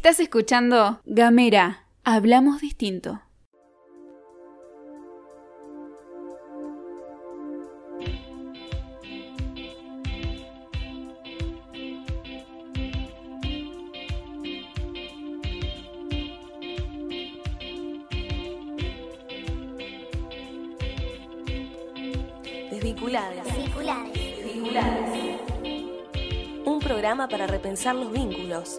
Estás escuchando Gamera, hablamos distinto. Desvinculadas. Desvinculadas. Un programa para repensar los vínculos.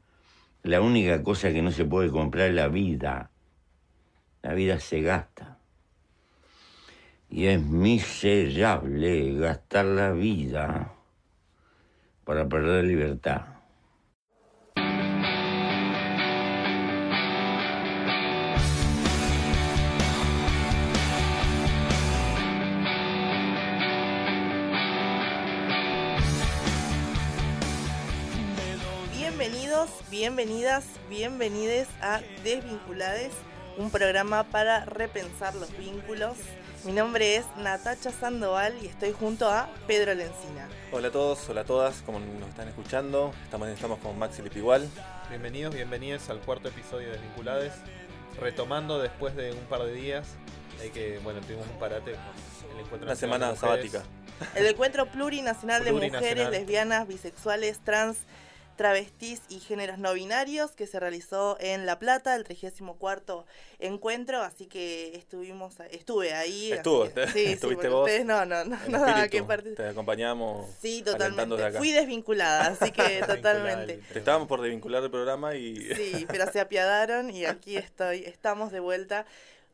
La única cosa que no se puede comprar es la vida. La vida se gasta. Y es miserable gastar la vida para perder libertad. Bienvenidos, bienvenidas, bienvenides a Desvinculades, un programa para repensar los vínculos. Mi nombre es Natacha Sandoval y estoy junto a Pedro Lencina. Hola a todos, hola a todas, como nos están escuchando, estamos, estamos con Maxi Lipigual. Bienvenidos, bienvenidas al cuarto episodio de Vinculadas. Retomando después de un par de días, hay que, bueno, tuvimos un parate el encuentro Una semana sabática. El encuentro plurinacional de mujeres, lesbianas, bisexuales, trans, travestis y géneros no binarios que se realizó en La Plata, el 34 encuentro, así que estuvimos, estuve ahí. Estuvo, que- sí, estuviste vos ustedes no, no, no, no espíritu, que partir- te acompañamos. Sí, de totalmente. acá. Fui desvinculada, así que totalmente. al- Te estábamos por desvincular del programa y Sí, pero se apiadaron y aquí estoy, estamos de vuelta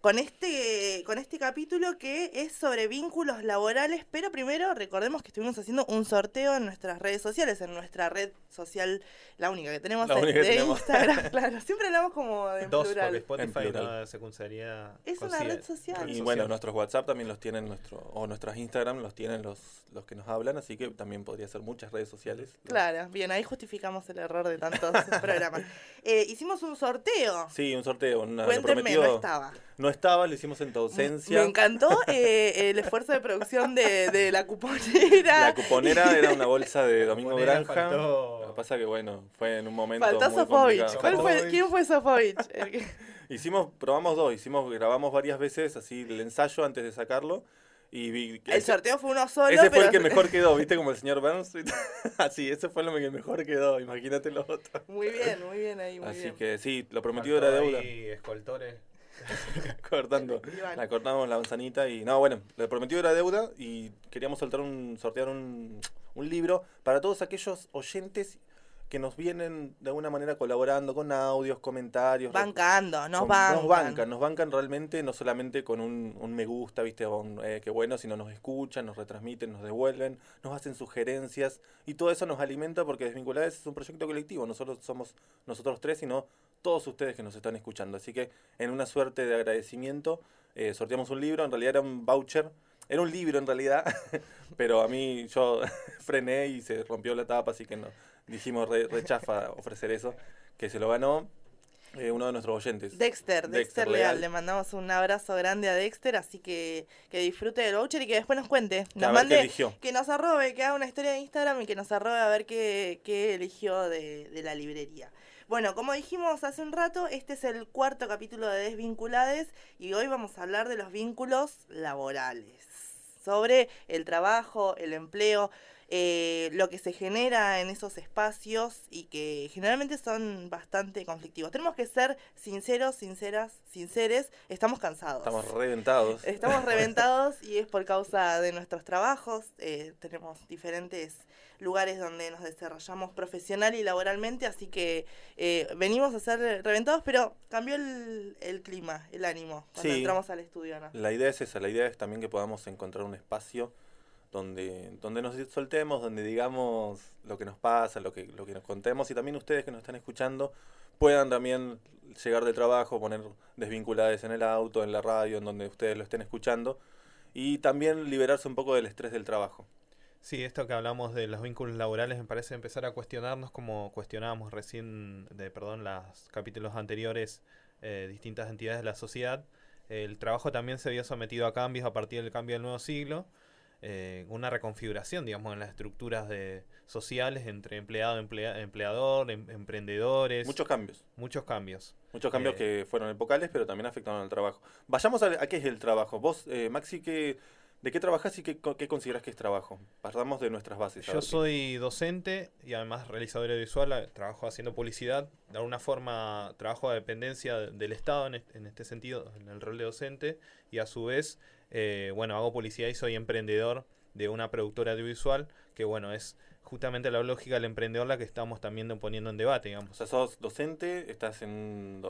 con este, con este capítulo que es sobre vínculos laborales, pero primero recordemos que estuvimos haciendo un sorteo en nuestras redes sociales, en nuestra red social, la única que tenemos La de, única que de tenemos. Instagram, claro, siempre hablamos como de Dos, plural. porque Spotify En plural. no se consideraría. Es una red social. Y bueno, nuestros WhatsApp también los tienen nuestro o nuestras Instagram los tienen los los que nos hablan, así que también podría ser muchas redes sociales. Claro, bien, ahí justificamos el error de tantos programas. Eh, hicimos un sorteo. Sí, un sorteo, una, Cuéntenme, no estaba. No estaba, lo hicimos en tu ausencia. Me encantó eh, el esfuerzo de producción de, de la cuponera. La cuponera era una bolsa de Domingo Granja. faltó- Lo que pasa que bueno, fue en un momento Faltó muy Sofovich. complicado. ¿Cuál fue, Sofovich. ¿Quién fue Sofovich? Que- Hicimos, probamos dos, hicimos, grabamos varias veces así el ensayo antes de sacarlo. Y vi que El ese- sorteo fue uno solo. Ese fue el que mejor quedó, ¿viste? Como el señor Burns. Así, ese fue lo que mejor quedó, imagínate lo otro. Muy bien, muy bien ahí, muy Así bien. que sí, lo prometido Faltó era deuda. ahí escoltores. Cortando. La cortamos la manzanita y. No, bueno, lo prometido era deuda y queríamos soltar un, sortear un, un libro para todos aquellos oyentes que nos vienen de alguna manera colaborando con audios, comentarios. Bancando, nos con- bancan. Nos bancan, nos bancan realmente, no solamente con un, un me gusta, viste, un, eh, qué bueno, sino nos escuchan, nos retransmiten, nos devuelven, nos hacen sugerencias y todo eso nos alimenta porque Desvinculadas es un proyecto colectivo, no solo somos nosotros tres, sino todos ustedes que nos están escuchando. Así que en una suerte de agradecimiento eh, sorteamos un libro, en realidad era un voucher, era un libro en realidad, pero a mí yo frené y se rompió la tapa, así que no dijimos re- rechafa ofrecer eso, que se lo ganó eh, uno de nuestros oyentes. Dexter, Dexter, Dexter Leal. Leal. Le mandamos un abrazo grande a Dexter, así que que disfrute del voucher y que después nos cuente. Nos mande, eligió. que nos arrobe, que haga una historia de Instagram y que nos arrobe a ver qué, qué eligió de, de la librería. Bueno, como dijimos hace un rato, este es el cuarto capítulo de Desvinculades y hoy vamos a hablar de los vínculos laborales, sobre el trabajo, el empleo, eh, lo que se genera en esos espacios y que generalmente son bastante conflictivos. Tenemos que ser sinceros, sinceras, sinceres, estamos cansados. Estamos reventados. Estamos reventados y es por causa de nuestros trabajos. Eh, tenemos diferentes lugares donde nos desarrollamos profesional y laboralmente, así que eh, venimos a ser reventados, pero cambió el, el clima, el ánimo cuando Sí. entramos al estudio. ¿no? La idea es esa, la idea es también que podamos encontrar un espacio donde, donde nos soltemos, donde digamos lo que nos pasa, lo que, lo que nos contemos y también ustedes que nos están escuchando puedan también llegar del trabajo, poner desvinculadas en el auto, en la radio, en donde ustedes lo estén escuchando y también liberarse un poco del estrés del trabajo. Sí, esto que hablamos de los vínculos laborales me parece empezar a cuestionarnos como cuestionábamos recién, de perdón, los capítulos anteriores, eh, distintas entidades de la sociedad. El trabajo también se vio sometido a cambios a partir del cambio del nuevo siglo, eh, una reconfiguración, digamos, en las estructuras de, sociales entre empleado, emplea- empleador, em- emprendedores, Muchos cambios. muchos cambios. Muchos cambios Eh, que fueron epocales, pero también afectaron al trabajo. Vayamos a, a qué es el trabajo. Vos, eh, Maxi, ¿qué, ¿de qué trabajás y qué, qué considerás que es trabajo? Partamos de nuestras bases. Yo soy docente y además realizador audiovisual, trabajo haciendo publicidad. De alguna forma trabajo a dependencia de- del Estado en este, en este sentido, en el rol de docente. Y a su vez, eh, bueno, hago publicidad y soy emprendedor de una productora audiovisual que, bueno, es justamente la lógica del emprendedor la que estamos también poniendo en debate, O digamos. sea, sos docente, estás en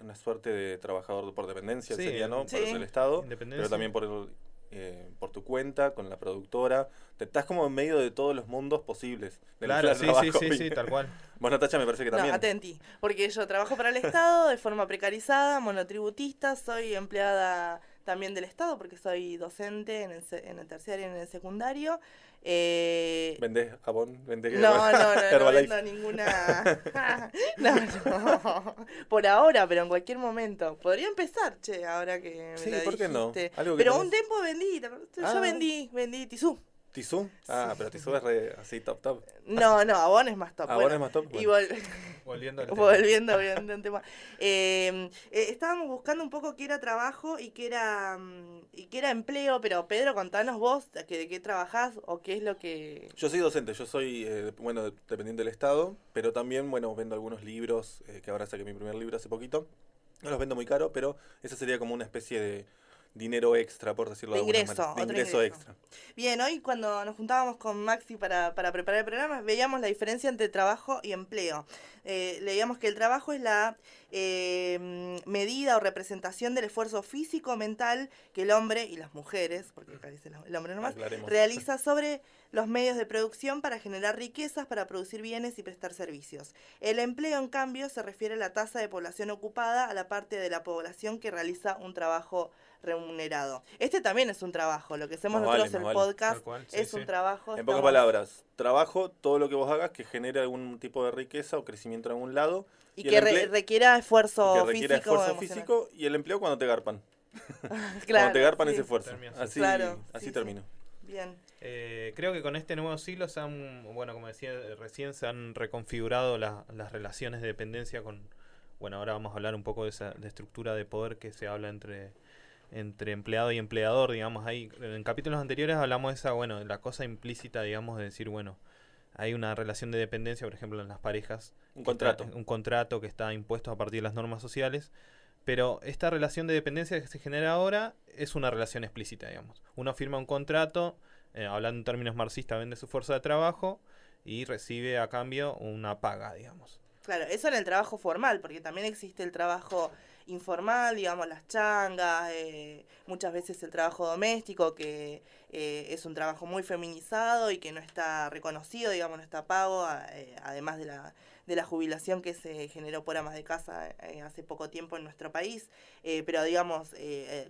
una suerte de trabajador por dependencia, Sí, sería, ¿no? sí. Por el Estado, pero también por, el, eh, por tu cuenta, con la productora. Te, estás como en medio de todos los mundos posibles. Claro, sí, trabajo. sí, sí, sí, tal cual. Vos, Natacha, me parece que No, también. atenti, porque yo trabajo para el Estado de forma precarizada, monotributista, soy empleada también del Estado porque soy docente en el, en el terciario y en el secundario. Eh, ¿Vendés jabón? ¿Vendés no, no, no, no vendo ninguna. no, no. Por ahora, pero en cualquier momento. Podría empezar, che, ahora que me Sí, lo ¿por qué no? dijiste. Algo que Pero tenés- un tiempo vendí, yo Ah. vendí, vendí tisú. ¿Tisú? Ah, pero Tisú es re, así top top. No, no, Avon es más top. Avon bueno. es más top, Y bueno. vol- Volviendo al tema. Volviendo, volviendo al tema. Eh, eh, estábamos buscando un poco qué era trabajo y qué era mm, y qué era empleo, pero Pedro, contanos vos de qué, de qué trabajás o qué es lo que... Yo soy docente, yo soy, eh, bueno, dependiente del Estado, pero también, bueno, vendo algunos libros, eh, que ahora saqué mi primer libro hace poquito. No los vendo muy caro, pero esa sería como una especie de dinero extra, por decirlo De de, alguna ingreso, manera. De otro ingreso ingreso. extra. Bien, hoy cuando nos juntábamos con Maxi para, para preparar el programa, veíamos la diferencia entre trabajo y empleo. Eh, leíamos que el trabajo es la eh, medida o representación del esfuerzo físico, mental que el hombre y las mujeres, porque acá dice el hombre nomás, Aclaremos. realiza sobre los medios de producción para generar riquezas, para producir bienes y prestar servicios. El empleo, en cambio, se refiere a la tasa de población ocupada, a la parte de la población que realiza un trabajo remunerado. Este también es un trabajo, lo que hacemos vale, nosotros más el vale. podcast sí, es sí. un trabajo. En pocas palabras, trabajo, todo lo que vos hagas que genere algún tipo de riqueza o crecimiento en algún lado. Y, que re- requiera esfuerzo que requiere físico. esfuerzo físico y el empleo cuando te garpan. Claro, cuando te garpan sí. ese esfuerzo. Así. Así, Claro, así sí, sí. termino. Bien. Eh, creo que con este nuevo siglo se han, bueno, como decía eh, recién, se han reconfigurado la- las relaciones de dependencia con, bueno, ahora vamos a hablar un poco de esa de estructura de poder que se habla entre, entre empleado y empleador, digamos, ahí, en capítulos anteriores hablamos de esa, bueno, de la cosa implícita, digamos, de decir, bueno, hay una relación de dependencia, por ejemplo, en las parejas. Un está- contrato. un contrato que está impuesto a partir de las normas sociales. Pero esta relación de dependencia que se genera ahora es una relación explícita, digamos. Uno firma un contrato, eh, hablando en términos marxistas, vende su fuerza de trabajo y recibe a cambio una paga, digamos. Claro, eso en el trabajo formal, porque también existe el trabajo informal, digamos, las changas, eh, muchas veces el trabajo doméstico, que eh, es un trabajo muy feminizado y que no está reconocido, digamos, no está pago, eh, además de la, de la jubilación que se generó por amas de casa hace poco tiempo en nuestro país. Pero, digamos,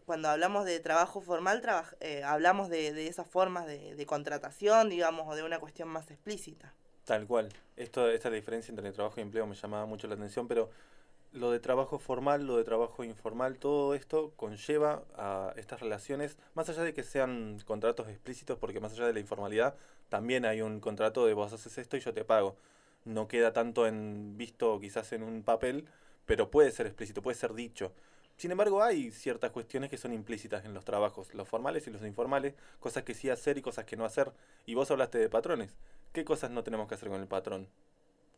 cuando hablamos de trabajo formal, eh, hablamos de, de esas formas de, contratación, digamos, o de una cuestión más explícita. Tal cual. Esto, esta diferencia entre trabajo y empleo me llamaba mucho la atención, pero lo de trabajo formal, lo de trabajo informal, todo esto conlleva a estas relaciones, más allá de que sean contratos explícitos, porque más allá de la informalidad, también hay un contrato de vos haces esto y yo te pago. No queda tanto en visto quizás en un papel, pero puede ser explícito, puede ser dicho. Sin embargo, hay ciertas cuestiones que son implícitas en los trabajos, los formales y los informales, cosas que sí hacer y cosas que no hacer. Y vos hablaste de patrones. ¿Qué cosas no tenemos que hacer con el patrón?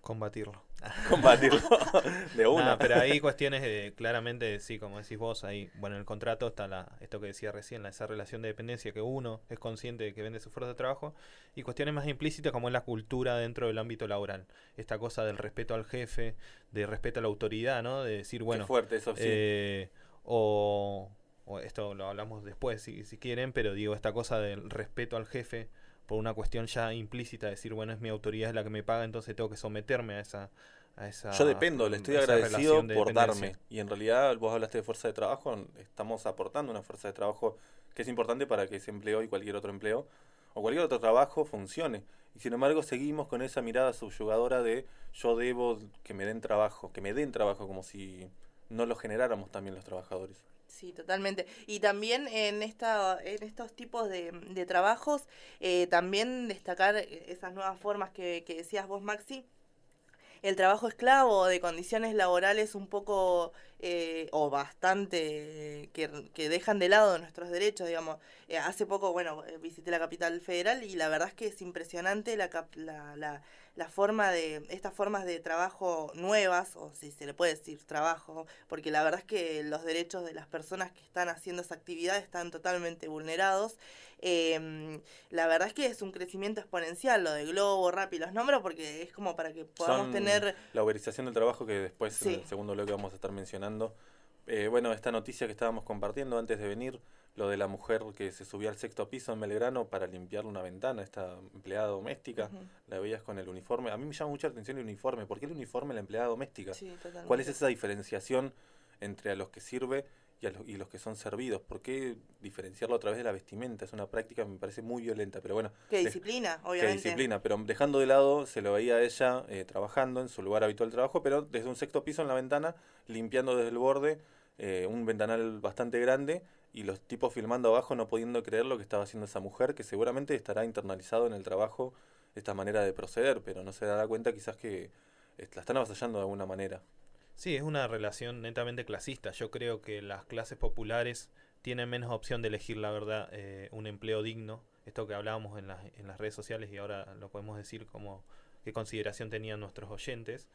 Combatirlo. Combatirlo de una. Pero hay cuestiones de, claramente, sí, como decís vos, ahí, bueno, en el contrato está la, esto que decía recién, la, esa relación de dependencia que uno es consciente de que vende su fuerza de trabajo, y cuestiones más implícitas como es la cultura dentro del ámbito laboral. Esta cosa del respeto al jefe, de respeto a la autoridad, ¿no? De decir, bueno, Qué fuerte eso, sí. eh, o, o esto lo hablamos después si, si quieren, pero digo, esta cosa del respeto al jefe por una cuestión ya implícita, decir, bueno, es mi autoridad, es la que me paga, entonces tengo que someterme a esa... A esa Yo dependo, le estoy agradecido de por darme. Y en realidad, vos hablaste de fuerza de trabajo, estamos aportando una fuerza de trabajo que es importante para que ese empleo y cualquier otro empleo o cualquier otro trabajo funcione. Y sin embargo, seguimos con esa mirada subyugadora de yo debo que me den trabajo, que me den trabajo como si no lo generáramos también los trabajadores. Sí, totalmente. Y también en esta, en estos tipos de, de trabajos, eh, también destacar esas nuevas formas que, que decías vos, Maxi, el trabajo esclavo de condiciones laborales un poco eh, o bastante eh, que, que dejan de lado nuestros derechos, digamos. Eh, hace poco, bueno, eh, visité la capital federal y la verdad es que es impresionante la, la, la, la forma de, estas formas de trabajo nuevas, o si se le puede decir trabajo, porque la verdad es que los derechos de las personas que están haciendo esa actividad están totalmente vulnerados. Eh, la verdad es que es un crecimiento exponencial lo de Globo, Rappi, los nombres, porque es como para que podamos Son tener... La uberización del trabajo que después, Sí. en el segundo bloque, vamos a estar mencionando. Eh, bueno, esta noticia que estábamos compartiendo antes de venir, lo de la mujer que se subía al sexto piso en Belgrano para limpiar una ventana, esta empleada doméstica, la veías con el uniforme. A mí me llama mucha atención el uniforme. ¿Por qué el uniforme la empleada doméstica? Sí, totalmente. ¿Cuál es esa diferenciación entre a los que sirve y, a los, y los que son servidos? ¿Por qué diferenciarlo a través de la vestimenta? Es una práctica que me parece muy violenta, pero bueno. Que disciplina, que obviamente. disciplina, pero dejando de lado, se lo veía a ella eh, trabajando en su lugar habitual de trabajo, pero desde un sexto piso en la ventana, limpiando desde el borde eh, un ventanal bastante grande y los tipos filmando abajo no pudiendo creer lo que estaba haciendo esa mujer, que seguramente estará internalizado en el trabajo esta manera de proceder, pero no se dará cuenta quizás que eh, la están avasallando de alguna manera. Sí, es una relación netamente clasista. Yo creo que las clases populares tienen menos opción de elegir, la verdad, eh, un empleo digno. Esto que hablábamos en las, en las redes sociales y ahora lo podemos decir como qué consideración tenían nuestros oyentes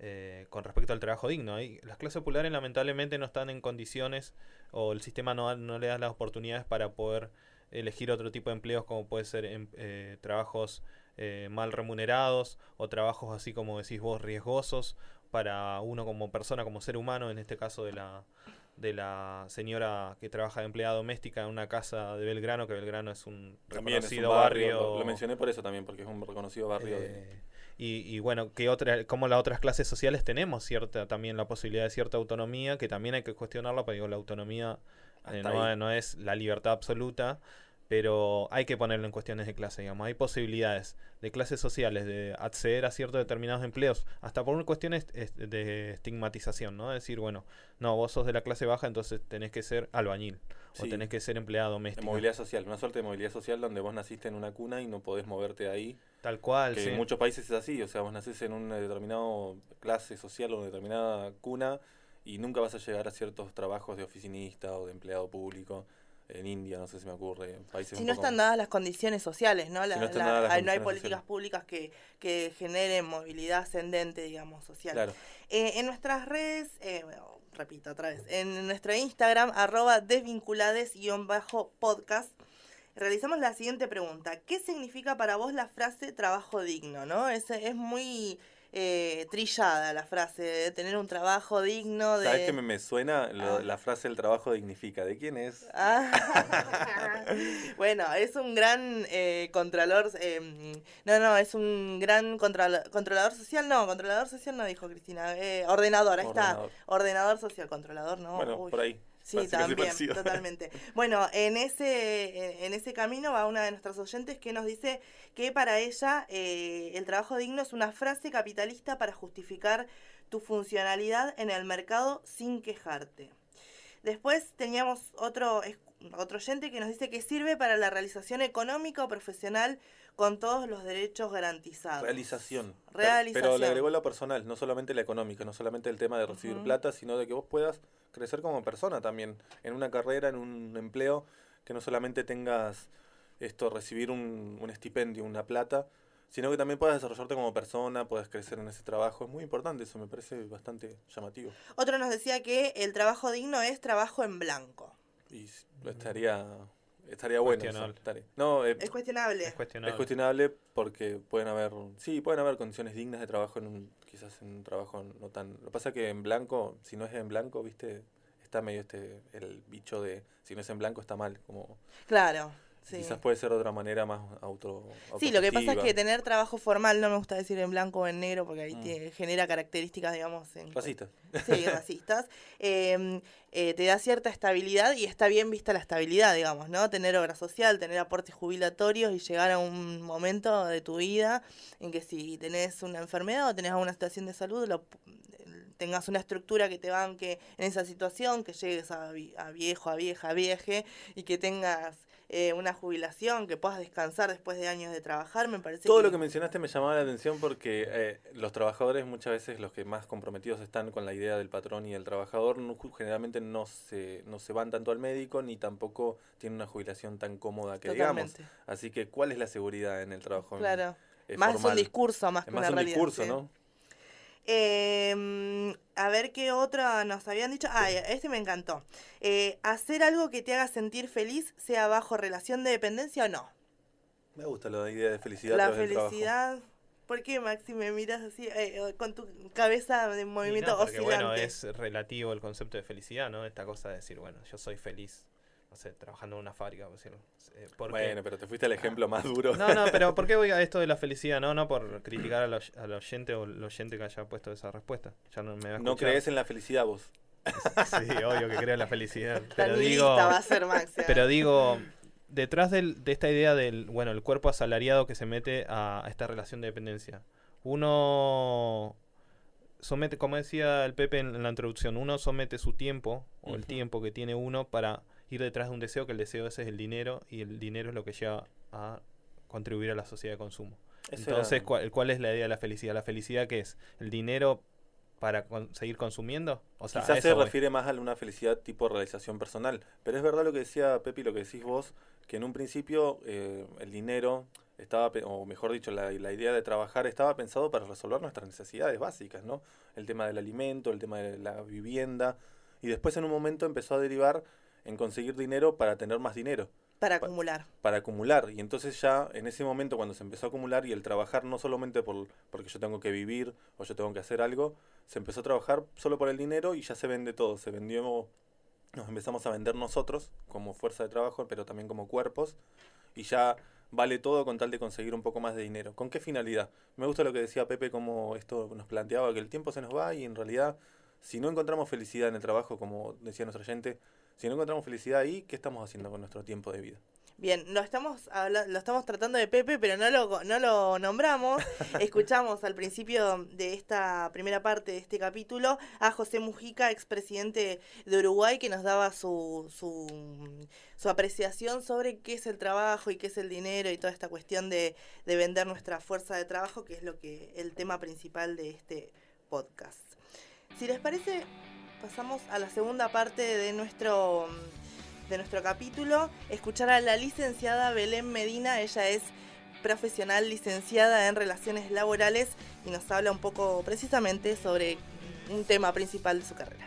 eh, con respecto al trabajo digno. Ahí, las clases populares lamentablemente no están en condiciones o el sistema no, no le da las oportunidades para poder elegir otro tipo de empleos como puede ser em- eh, trabajos eh, mal remunerados o trabajos así como decís vos riesgosos para uno como persona, como ser humano, en este caso de la de la señora que trabaja de empleada doméstica en una casa de Belgrano, que Belgrano es un También es un reconocido barrio, barrio. lo, lo mencioné por eso también, porque es un reconocido barrio. de- Eh, y, y bueno, que otra, como las otras clases sociales tenemos cierta también la posibilidad de cierta autonomía, que también hay que cuestionarla, porque digo, la autonomía eh, no, no es la libertad absoluta, pero hay que ponerlo en cuestiones de clase, digamos. Hay posibilidades de clases sociales de acceder a ciertos determinados empleos, hasta por cuestiones es- de estigmatización, ¿no? Decir, bueno, no, vos sos de la clase baja, entonces tenés que ser albañil, o tenés que ser empleado de doméstico. movilidad social, una suerte de movilidad social donde vos naciste en una cuna y no podés moverte de ahí Tal cual, que sí. en muchos países es así, o sea, vos nacés en una determinada clase social o una determinada cuna y nunca vas a llegar a ciertos trabajos de oficinista o de empleado público. En India, no sé si me ocurre, países Si no están dadas las condiciones sociales, ¿no? La- no están la- dadas las hay- no hay políticas sociales. públicas que, que generen movilidad ascendente, digamos, social. Claro, Eh, en nuestras redes, eh, bueno, repito otra vez, en nuestro Instagram, arroba desvinculades-podcast, realizamos la siguiente pregunta. ¿Qué significa para vos la frase trabajo digno? ¿no? Es, es muy eh, trillada la frase de tener un trabajo digno. De... ¿sabes qué me, me suena? Lo- Ah. La frase el trabajo dignifica. ¿De quién es? Ah, bueno, es un gran eh, controlador. eh, no, no, es un gran controla- controlador social. No, controlador social no dijo Cristina. eh, ordenador, ahí Ordenador. está. Ordenador social, controlador, ¿no. bueno, Uy. por ahí. Sí, también, totalmente. Bueno, en ese, en, ese camino va una de nuestras oyentes que nos dice que para ella eh, el trabajo digno es una frase capitalista para justificar tu funcionalidad en el mercado sin quejarte. Después teníamos otro, otro oyente que nos dice que sirve para la realización económica o profesional con todos los derechos garantizados. Realización. Realización. Pero le agregó la personal, no solamente la económica, no solamente el tema de recibir plata, sino de que vos puedas crecer como persona también, en una carrera, en un empleo, que no solamente tengas esto, recibir un, un estipendio, una plata, sino que también puedas desarrollarte como persona, puedas crecer en ese trabajo. Es muy importante eso, me parece bastante llamativo. Otro nos decía que el trabajo digno es trabajo en blanco. Y estaría, estaría bueno. estaría- No, eh, Es cuestionable. Es cuestionable. Es cuestionable porque pueden haber, sí, pueden haber condiciones dignas de trabajo en un, quizás en un trabajo no tan, lo que pasa que en blanco, si no es en blanco, viste, está medio este, el bicho de, si no es en blanco está mal, como, Claro. Sí. quizás puede ser de otra manera más auto, Sí, lo que pasa es que tener trabajo formal, no me gusta decir en blanco o en negro, porque ahí Mm. te genera características, digamos, en, Racista. Sí, racistas. eh, eh, te da cierta estabilidad y está bien vista la estabilidad, digamos, ¿no? Tener obra social, tener aportes jubilatorios y llegar a un momento de tu vida en que si tenés una enfermedad o tenés alguna situación de salud, lo, tengas una estructura que te banque en esa situación, que llegues a, a viejo, a vieja, a vieje y que tengas eh, una jubilación, que puedas descansar después de años de trabajar, me parece Todo lo que mencionaste me llamaba la atención porque eh, los trabajadores muchas veces los que más comprometidos están con la idea del patrón y del trabajador no- generalmente no se, no se van tanto al médico ni tampoco tienen una jubilación tan cómoda que digamos. Así que ¿cuál es la seguridad en el trabajo? en- Claro. eh, Más es un formal? discurso, más Es que más una un realidad. discurso, sí. ¿no? Eh, a ver qué otra nos habían dicho. Ah, este me encantó. Eh, hacer algo que te haga sentir feliz, sea bajo relación de dependencia o no. Me gusta la idea de felicidad. La felicidad. ¿Por qué, Maxi, me miras así eh, con tu cabeza de movimiento no, porque, oscilante? bueno, es relativo el concepto de felicidad, ¿no? Esta cosa de decir, bueno, yo soy feliz, no sé, trabajando en una fábrica, por decirlo. Eh, porque- Bueno, pero te fuiste al ejemplo más duro. No, no, pero ¿por qué voy a esto de la felicidad? No, no por criticar al, oy- al oyente o el oyente que haya puesto esa respuesta. Ya no me va a No crees en la felicidad vos. Sí, obvio que creo en la felicidad. Pero digo, va a ser Maxi. pero digo, detrás del- de esta idea del, bueno, el cuerpo asalariado que se mete a, a esta relación de dependencia, uno somete, como decía el Pepe en, en la introducción, uno somete su tiempo o el tiempo que tiene uno para ir detrás de un deseo, que el deseo ese es el dinero y el dinero es lo que lleva a contribuir a la sociedad de consumo. Entonces, ¿cuál, cuál es la idea de la felicidad? ¿La felicidad qué es? ¿El dinero para con- seguir consumiendo? O sea, Quizás se voy. refiere más a una felicidad tipo realización personal. Pero es verdad lo que decía Pepi, lo que decís vos, que en un principio eh, el dinero estaba, o mejor dicho, la, la idea de trabajar estaba pensado para resolver nuestras necesidades básicas, ¿no? El tema del alimento, el tema de la vivienda. Y después en un momento empezó a derivar en conseguir dinero para tener más dinero. Para acumular. para acumular. Y entonces ya en ese momento cuando se empezó a acumular y el trabajar no solamente por, porque yo tengo que vivir o yo tengo que hacer algo, se empezó a trabajar solo por el dinero y ya se vende todo. Se vendió, nos empezamos a vender nosotros como fuerza de trabajo, pero también como cuerpos. Y ya vale todo con tal de conseguir un poco más de dinero. ¿Con qué finalidad? Me gusta lo que decía Pepe, como esto nos planteaba, que el tiempo se nos va y en realidad, si no encontramos felicidad en el trabajo, como decía nuestra gente, si no encontramos felicidad ahí, ¿qué estamos haciendo con nuestro tiempo de vida? Bien, lo estamos lo estamos tratando de Pepe, pero no lo, no lo nombramos. Escuchamos al principio de esta primera parte de este capítulo a José Mujica, expresidente de Uruguay, que nos daba su, su, su apreciación sobre qué es el trabajo y qué es el dinero y toda esta cuestión de, de vender nuestra fuerza de trabajo, que es lo que el tema principal de este podcast. Si les parece, pasamos a la segunda parte de nuestro de nuestro capítulo, escuchar a la licenciada Belén Medina. Ella es profesional licenciada en relaciones laborales y nos habla un poco precisamente sobre un tema principal de su carrera.